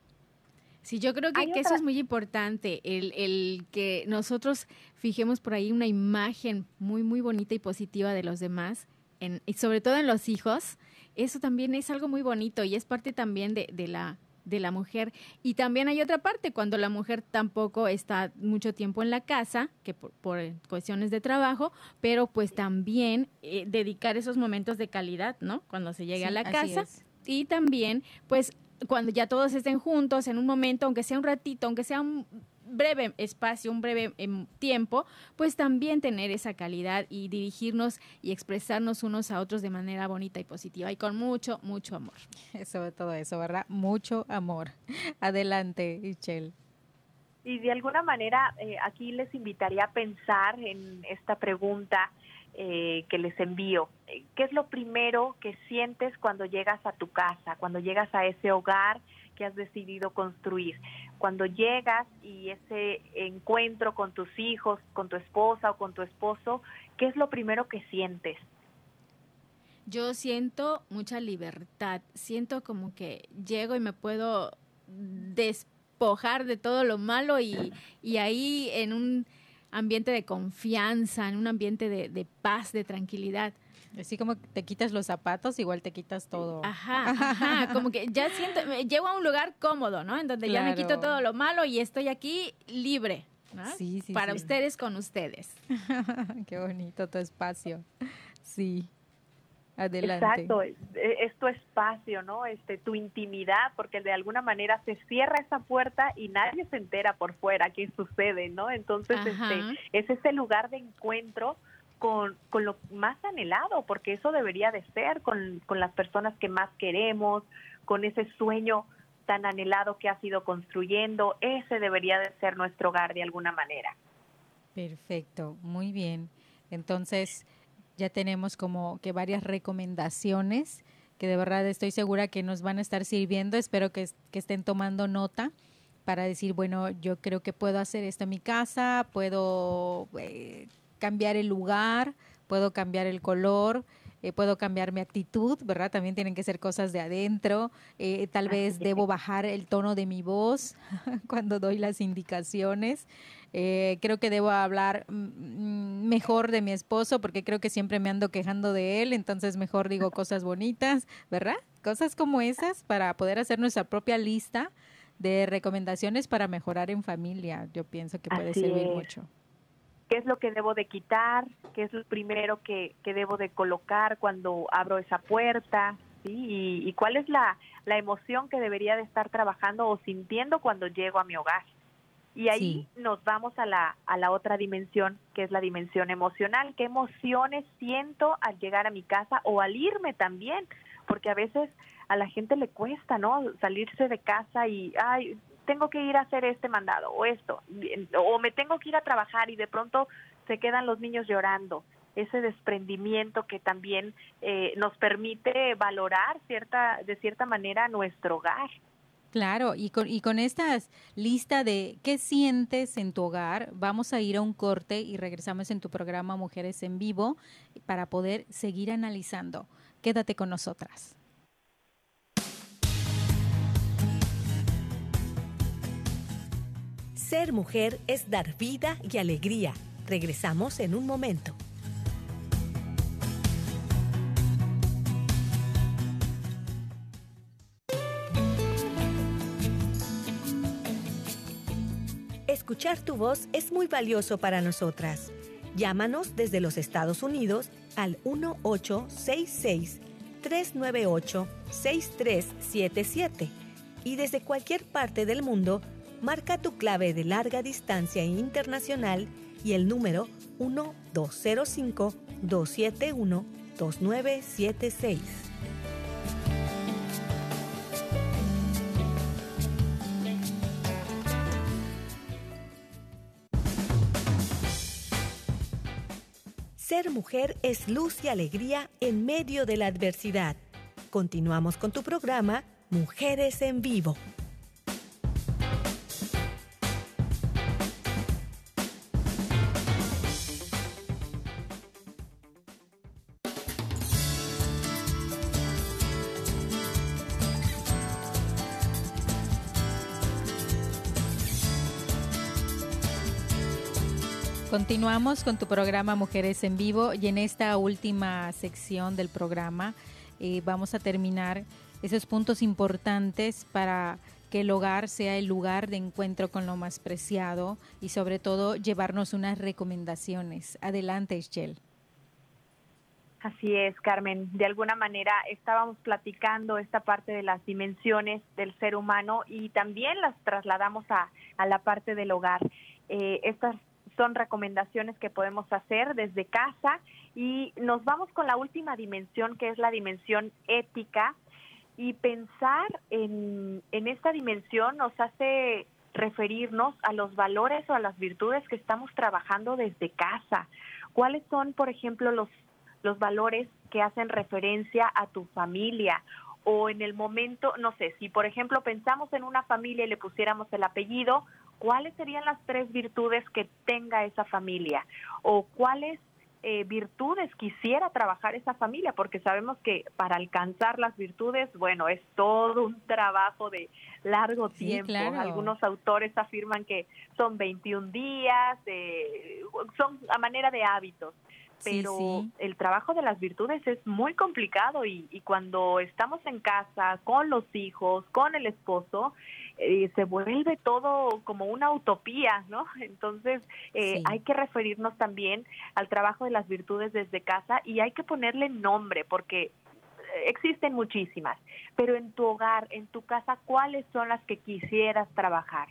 Sí, yo creo que, eso es muy importante, el, el, que nosotros fijemos por ahí una imagen muy, muy bonita y positiva de los demás, en, y sobre todo en los hijos, eso también es algo muy bonito y es parte también de, de la de la mujer. Y también hay otra parte, cuando la mujer tampoco está mucho tiempo en la casa, que por, cuestiones de trabajo, pero pues también eh, dedicar esos momentos de calidad, ¿no? Cuando se llegue a la casa. Y también, pues, cuando ya todos estén juntos en un momento, aunque sea un ratito, aunque sea un breve espacio, un breve em, tiempo, pues también tener esa calidad y dirigirnos y expresarnos unos a otros de manera bonita y positiva y con mucho, mucho amor. *laughs* Sobre todo eso, ¿verdad? Mucho amor. Adelante, Michelle. Y de alguna manera eh, aquí les invitaría a pensar en esta pregunta eh, que les envío. ¿Qué es lo primero que sientes cuando llegas a tu casa, cuando llegas a ese hogar que has decidido construir? Cuando llegas y ese encuentro con tus hijos, con tu esposa o con tu esposo, ¿qué es lo primero que sientes? Yo siento mucha libertad, siento como que llego y me puedo despojar de todo lo malo y, y ahí en un ambiente de confianza, en un ambiente de, de paz, de tranquilidad. Así como te quitas los zapatos, igual te quitas todo. Ajá, ajá, como que ya siento, me llevo a un lugar cómodo, ¿no? En donde ya me quito todo lo malo y estoy aquí libre. ¿no? Sí, sí, Para ustedes con ustedes. *laughs* Qué bonito tu espacio. Sí. Adelante. Exacto, es, tu espacio, ¿no? Este, tu intimidad, porque de alguna manera se cierra esa puerta y nadie se entera por fuera qué sucede, ¿no? Entonces, este, es ese lugar de encuentro con, con, lo más anhelado, porque eso debería de ser con, con las personas que más queremos, con ese sueño tan anhelado que ha sido construyendo, ese debería de ser nuestro hogar de alguna manera. Perfecto, muy bien. Entonces, ya tenemos como que varias recomendaciones que de verdad estoy segura que nos van a estar sirviendo. Espero que, que estén tomando nota para decir, bueno, yo creo que puedo hacer esto en mi casa, puedo eh, cambiar el lugar, puedo cambiar el color, eh, puedo cambiar mi actitud, ¿verdad? También tienen que ser cosas de adentro. Eh, tal vez debo bajar el tono de mi voz *laughs* cuando doy las indicaciones. Eh, creo que debo hablar mm, mm, mejor de mi esposo porque creo que siempre me ando quejando de él, entonces mejor digo *laughs* cosas bonitas, ¿verdad? Cosas como esas para poder hacer nuestra propia lista de recomendaciones para mejorar en familia. Yo pienso que puede servir mucho qué es lo que debo de quitar, qué es lo primero que, debo de colocar cuando abro esa puerta, ¿sí? y, cuál es la, emoción que debería de estar trabajando o sintiendo cuando llego a mi hogar. Y ahí nos vamos a la, a la otra dimensión, que es la dimensión emocional. ¿Qué emociones siento al llegar a mi casa o al irme también? Porque a veces a la gente le cuesta, ¿no? Salirse de casa y, ay, tengo que ir a hacer este mandado o esto, o me tengo que ir a trabajar y de pronto se quedan los niños llorando. Ese desprendimiento que también eh, nos permite valorar cierta, de cierta manera nuestro hogar. Claro, y con, y con esta lista de qué sientes en tu hogar, vamos a ir a un corte y regresamos en tu programa Mujeres en Vivo para poder seguir analizando. Quédate con nosotras. Ser mujer es dar vida y alegría. Regresamos en un momento. Escuchar tu voz es muy valioso para nosotras. Llámanos desde los Estados Unidos al 1866 398 6377 y desde cualquier parte del mundo marca tu clave de larga distancia internacional y el número 1205-271-2976. Ser mujer es luz y alegría en medio de la adversidad. Continuamos con tu programa Mujeres en Vivo. Continuamos con tu programa Mujeres en Vivo y en esta última sección del programa eh, vamos a terminar esos puntos importantes para que el hogar sea el lugar de encuentro con lo más preciado y sobre todo llevarnos unas recomendaciones. Adelante, Ischel. Así es, Carmen. De alguna manera estábamos platicando esta parte de las dimensiones del ser humano y también las trasladamos a, a la parte del hogar. Eh, estas son recomendaciones que podemos hacer desde casa. Y nos vamos con la última dimensión que es la dimensión ética. Y pensar en, en esta dimensión nos hace referirnos a los valores o a las virtudes que estamos trabajando desde casa. ¿Cuáles son, por ejemplo, los, los valores que hacen referencia a tu familia o en el momento, no sé, si por ejemplo pensamos en una familia y le pusiéramos el apellido, ¿cuáles serían las tres virtudes que tenga esa familia? ¿O cuáles eh, virtudes quisiera trabajar esa familia, porque sabemos que para alcanzar las virtudes, bueno, es todo un trabajo de largo tiempo. Algunos autores afirman que son 21 días, son a manera de hábitos pero el trabajo de las virtudes es muy complicado y, cuando estamos en casa con los hijos, con el esposo, eh, se vuelve todo como una utopía, ¿no? *laughs* Entonces eh, hay que referirnos también al trabajo de las virtudes desde casa y hay que ponerle nombre porque eh, existen muchísimas, pero en tu hogar, en tu casa, ¿cuáles son las que quisieras trabajar?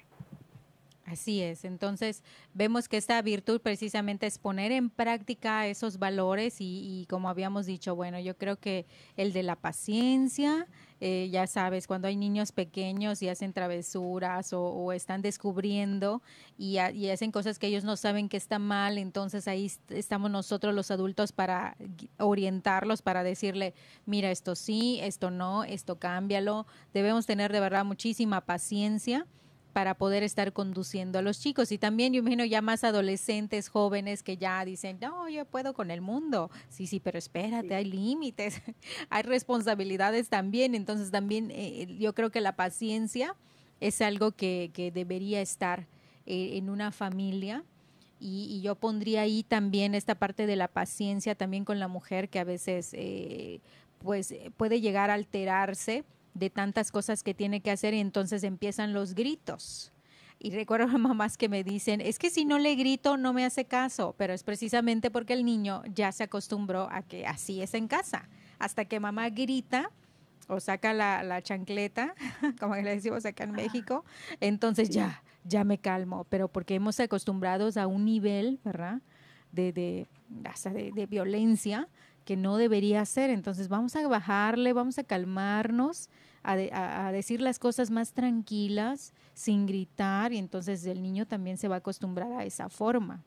Así es, entonces vemos que esta virtud precisamente es poner en práctica esos valores y, como habíamos dicho, bueno, yo creo que el de la paciencia, eh, ya sabes, cuando hay niños pequeños y hacen travesuras o, están descubriendo y, y, hacen cosas que ellos no saben que está mal, entonces ahí estamos nosotros los adultos para orientarlos, para decirle, mira, esto sí, esto no, esto cámbialo. Debemos tener de verdad muchísima paciencia para poder estar conduciendo a los chicos. Y también yo imagino ya más adolescentes, jóvenes que ya dicen, no, yo puedo con el mundo. Sí, sí, pero espérate, hay límites, *laughs* hay responsabilidades también. Entonces también eh, yo creo que la paciencia es algo que, que debería estar eh, en una familia. Y, yo pondría ahí también esta parte de la paciencia también con la mujer que a veces eh, pues puede llegar a alterarse de tantas cosas que tiene que hacer y entonces empiezan los gritos. Y recuerdo a *laughs* mamás que me dicen, es que si no le grito no me hace caso, pero es precisamente porque el niño ya se acostumbró a que así es en casa. Hasta que mamá grita o saca la, chancleta, *laughs* como le decimos acá en México, entonces ya, ya me calmo, pero porque hemos acostumbrados a un nivel, ¿verdad? De, de, de, de violencia que no debería ser. Entonces vamos a bajarle, vamos a calmarnos, a, a, decir las cosas más tranquilas, sin gritar, y entonces el niño también se va a acostumbrar a esa forma.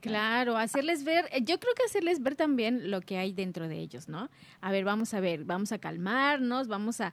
Claro, hacerles ver, eh, yo creo que hacerles ver también lo que hay dentro de ellos, ¿no? A ver, vamos a ver, vamos a calmarnos, vamos a,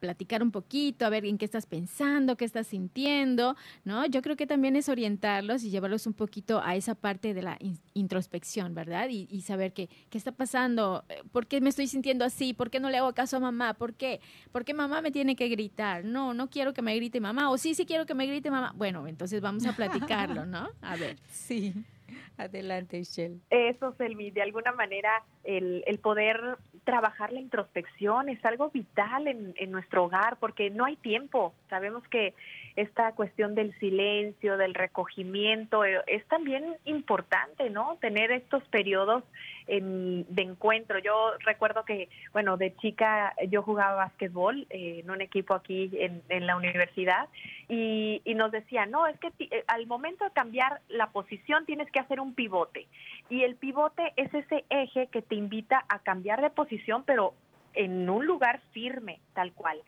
platicar un poquito, a ver en qué estás pensando, qué estás sintiendo, ¿no? Yo creo que también es orientarlos y llevarlos un poquito a esa parte de la introspección, ¿verdad? Y, saber qué, qué está pasando, eh, por qué me estoy sintiendo así, por qué no le hago caso a mamá, por qué, por qué mamá me tiene que gritar, no, no quiero que me grite mamá, o sí, sí quiero que me grite mamá. Bueno, entonces vamos a platicarlo, ¿no? A ver. Sí. *laughs* Adelante, Shell. Eso, Selmi, de alguna manera el, el, poder trabajar la introspección es algo vital en, en nuestro hogar porque no hay tiempo. Sabemos que esta cuestión del silencio, del recogimiento, eh, es también importante, ¿no? Tener estos periodos de encuentro. Yo recuerdo que, bueno, de chica yo jugaba básquetbol eh, en un equipo aquí en, en la universidad y, y, nos decía, no, es que eh, al momento de cambiar la posición tienes que hacer un pivote y el pivote es ese eje que te invita a cambiar de posición, pero en un lugar firme, tal cual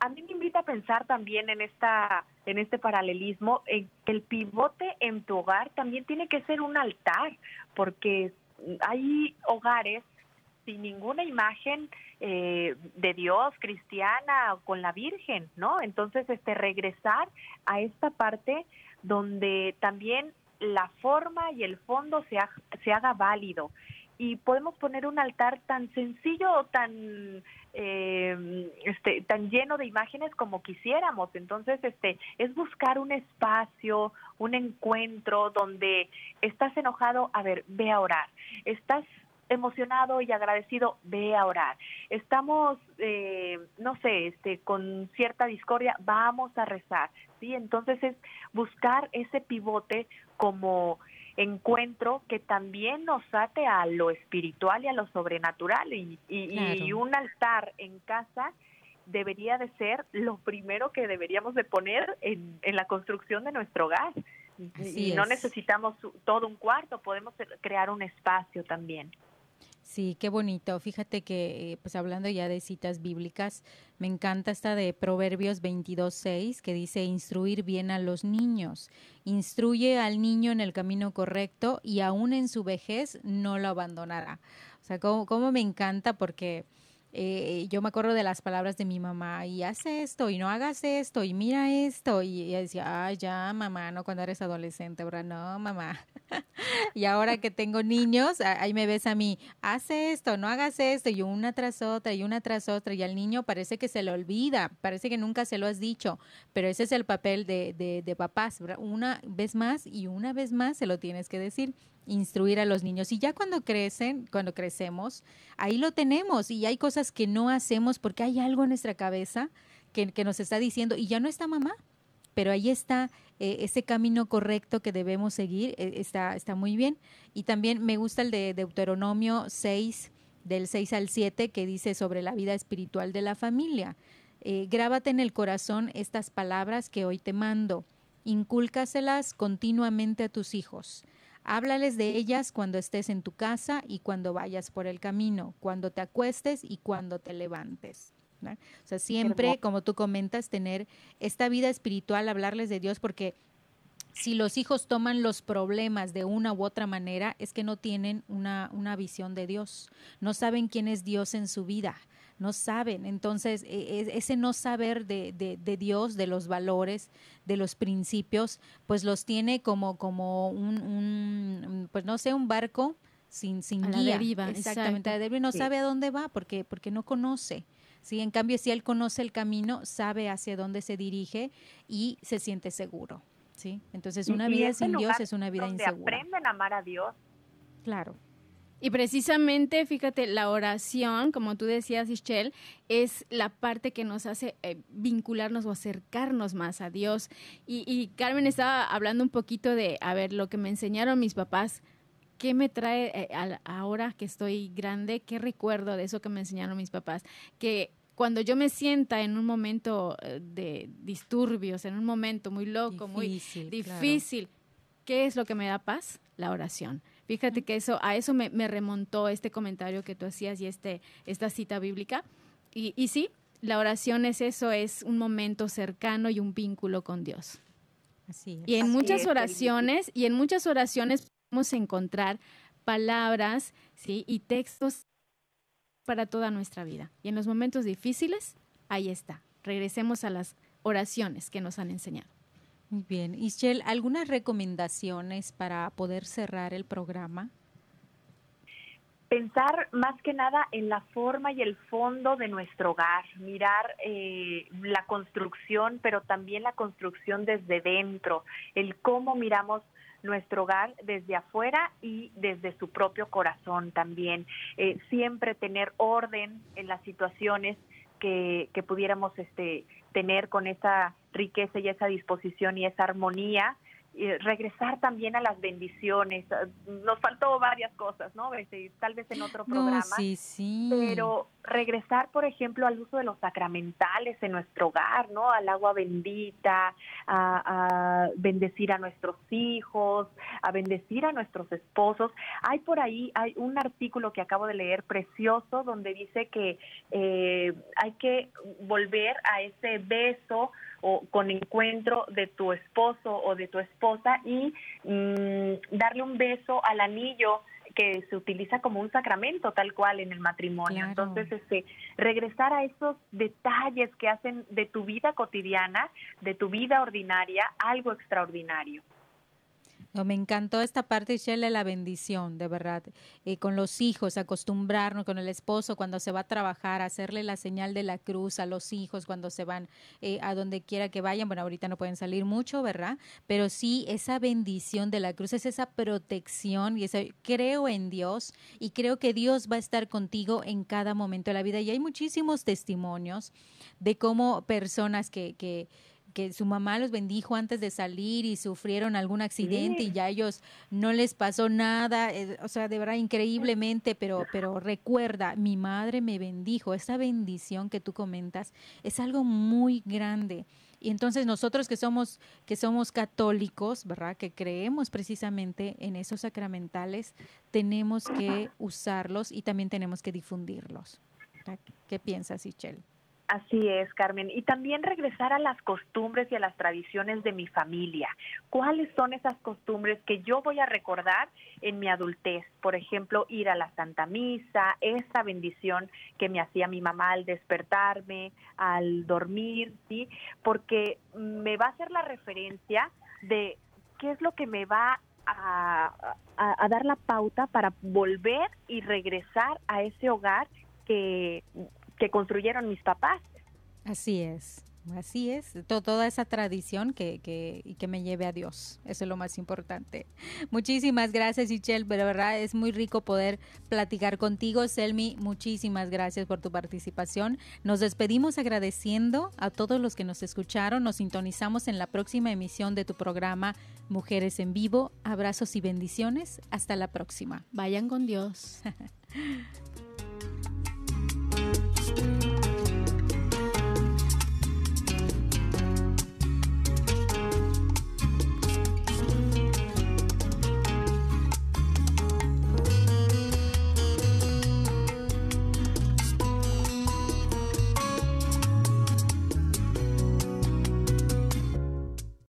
a mí me invita a pensar también en esta en este paralelismo en el pivote en tu hogar también tiene que ser un altar porque hay hogares sin ninguna imagen eh, de Dios cristiana o con la Virgen, ¿no? Entonces, este regresar a esta parte donde también la forma y el fondo se, se haga válido y podemos poner un altar tan sencillo tan eh, este tan lleno de imágenes como quisiéramos entonces este es buscar un espacio un encuentro donde estás enojado a ver ve a orar estás emocionado y agradecido, ve a orar. Estamos, eh, no sé, este, con cierta discordia, vamos a rezar, ¿sí? Entonces es buscar ese pivote como encuentro que también nos ate a lo espiritual y a lo sobrenatural y, y, un altar en casa debería de ser lo primero que deberíamos de poner en, en la construcción de nuestro hogar. y no necesitamos todo un cuarto, podemos crear un espacio también. Sí, qué bonito. Fíjate que, eh, pues hablando ya de citas bíblicas, me encanta esta de Proverbios 22.6 que dice instruir bien a los niños. Instruye al niño en el camino correcto y aún en su vejez no lo abandonará. O sea, como, me encanta porque eh, yo me acuerdo de las palabras de mi mamá, y haz esto, y no hagas esto, y mira esto, y ella decía, ay, ya, mamá, no cuando eres adolescente, ¿verdad? No, mamá. *laughs* y ahora que tengo niños, ahí me ves a mí, haz esto, no hagas esto, y una tras otra, y una tras otra, y al niño parece que se le olvida, parece que nunca se lo has dicho, pero ese es el papel de, de, de papás. Una vez más y una vez más se lo tienes que decir instruir a los niños. Y ya cuando crecen, cuando crecemos, ahí lo tenemos y hay cosas que no hacemos porque hay algo en nuestra cabeza que, nos está diciendo, y ya no está mamá, pero ahí está eh, ese camino correcto que debemos seguir, eh, está, está muy bien. Y también me gusta el de Deuteronomio 6, del 6 al 7, que dice sobre la vida espiritual de la familia. Eh, grábate en el corazón estas palabras que hoy te mando. Incúlcaselas continuamente a tus hijos. Háblales de ellas cuando estés en tu casa y cuando vayas por el camino, cuando te acuestes y cuando te levantes. O sea, siempre, como tú comentas, tener esta vida espiritual, hablarles de Dios, porque si los hijos toman los problemas de una u otra manera, es que no tienen una, una visión de Dios, no saben quién es Dios en su vida no saben. Entonces, e, e, ese no saber de, de, Dios, de los valores, de los principios, pues los tiene como, como un, pues no sé, un barco sin, sin guía. deriva, exactamente, no sabe a dónde va porque, porque no conoce. ¿sí? En cambio, si él conoce el camino, sabe hacia dónde se dirige y se siente seguro. ¿sí? Entonces, una vida sin Dios es una vida donde insegura. aprenden a amar a Dios. Claro. Y precisamente, fíjate, la oración, como tú decías, Ischel, es la parte que nos hace eh, vincularnos o acercarnos más a Dios. Y, Carmen estaba hablando un poquito de, a ver, lo que me enseñaron mis papás, ¿qué me trae eh, ahora que estoy grande? ¿Qué recuerdo de eso que me enseñaron mis papás? Que cuando yo me sienta en un momento eh, de disturbios, en un momento muy loco, muy difícil, ¿qué es lo que me da paz? La oración. Fíjate que eso, a eso me, remontó este comentario que tú hacías y este, esta cita bíblica. Y, y sí, la oración es eso, es un momento cercano y un vínculo con Dios. Así Y en muchas oraciones, y en muchas oraciones podemos encontrar palabras, ¿sí? Y textos para toda nuestra vida. Y en los momentos difíciles, ahí está. Regresemos a las oraciones que nos han enseñado. Muy bien. Ischel, ¿algunas recomendaciones para poder cerrar el programa? Pensar más que nada en la forma y el fondo de nuestro hogar, mirar eh, la construcción, pero también la construcción desde dentro, el cómo miramos nuestro hogar desde afuera y desde su propio corazón también. Eh, siempre tener orden en las situaciones que, que pudiéramos este, tener con esa riqueza y esa disposición y esa armonía regresar también a las bendiciones. Nos faltó varias cosas, ¿no? Este, tal vez en otro programa. sí, sí. Pero regresar, por ejemplo, al uso de los sacramentales en nuestro hogar, ¿no? Al agua bendita, a, bendecir a nuestros hijos, a bendecir a nuestros esposos. Hay por ahí, hay un artículo que acabo de leer precioso donde dice que eh, hay que volver a ese beso o con encuentro de tu esposo o de tu esposa y mm, darle un beso al anillo que se utiliza como un sacramento tal cual en el matrimonio. Entonces, este, regresar a esos detalles que hacen de tu vida cotidiana, de tu vida ordinaria, algo extraordinario me encantó esta parte, de la bendición, de verdad. Eh, con los hijos, acostumbrarnos con el esposo cuando se va a trabajar, hacerle la señal de la cruz a los hijos cuando se van eh, a donde quiera que vayan. Bueno, ahorita no pueden salir mucho, ¿verdad? Pero sí, esa bendición de la cruz es esa protección y ese, creo en Dios y creo que Dios va a estar contigo en cada momento de la vida. Y hay muchísimos testimonios de cómo personas que, que que su mamá los bendijo antes de salir y sufrieron algún accidente y ya ellos no les pasó nada, eh, o sea, de verdad increíblemente, pero pero recuerda, mi madre me bendijo, esa bendición que tú comentas es algo muy grande. Y entonces nosotros que somos que somos católicos, ¿verdad? Que creemos precisamente en esos sacramentales, tenemos que usarlos y también tenemos que difundirlos. ¿Qué piensas, Ichel? Así es, Carmen. Y también regresar a las costumbres y a las tradiciones de mi familia. ¿Cuáles son esas costumbres que yo voy a recordar en mi adultez? Por ejemplo, ir a la Santa Misa, esa bendición que me hacía mi mamá al despertarme, al dormir, ¿sí? Porque me va a hacer la referencia de qué es lo que me va a, a dar la pauta para volver y regresar a ese hogar que que construyeron mis papás. Así es. Así es, toda esa tradición que, que, y que me lleve a Dios. Eso es lo más importante. Muchísimas gracias, Michelle. Pero verdad es muy rico poder platicar contigo. Selmi, muchísimas gracias por tu participación. Nos despedimos agradeciendo a todos los que nos escucharon. Nos sintonizamos en la próxima emisión de tu programa Mujeres en Vivo. Abrazos y bendiciones. Hasta la próxima. Vayan con Dios. *laughs*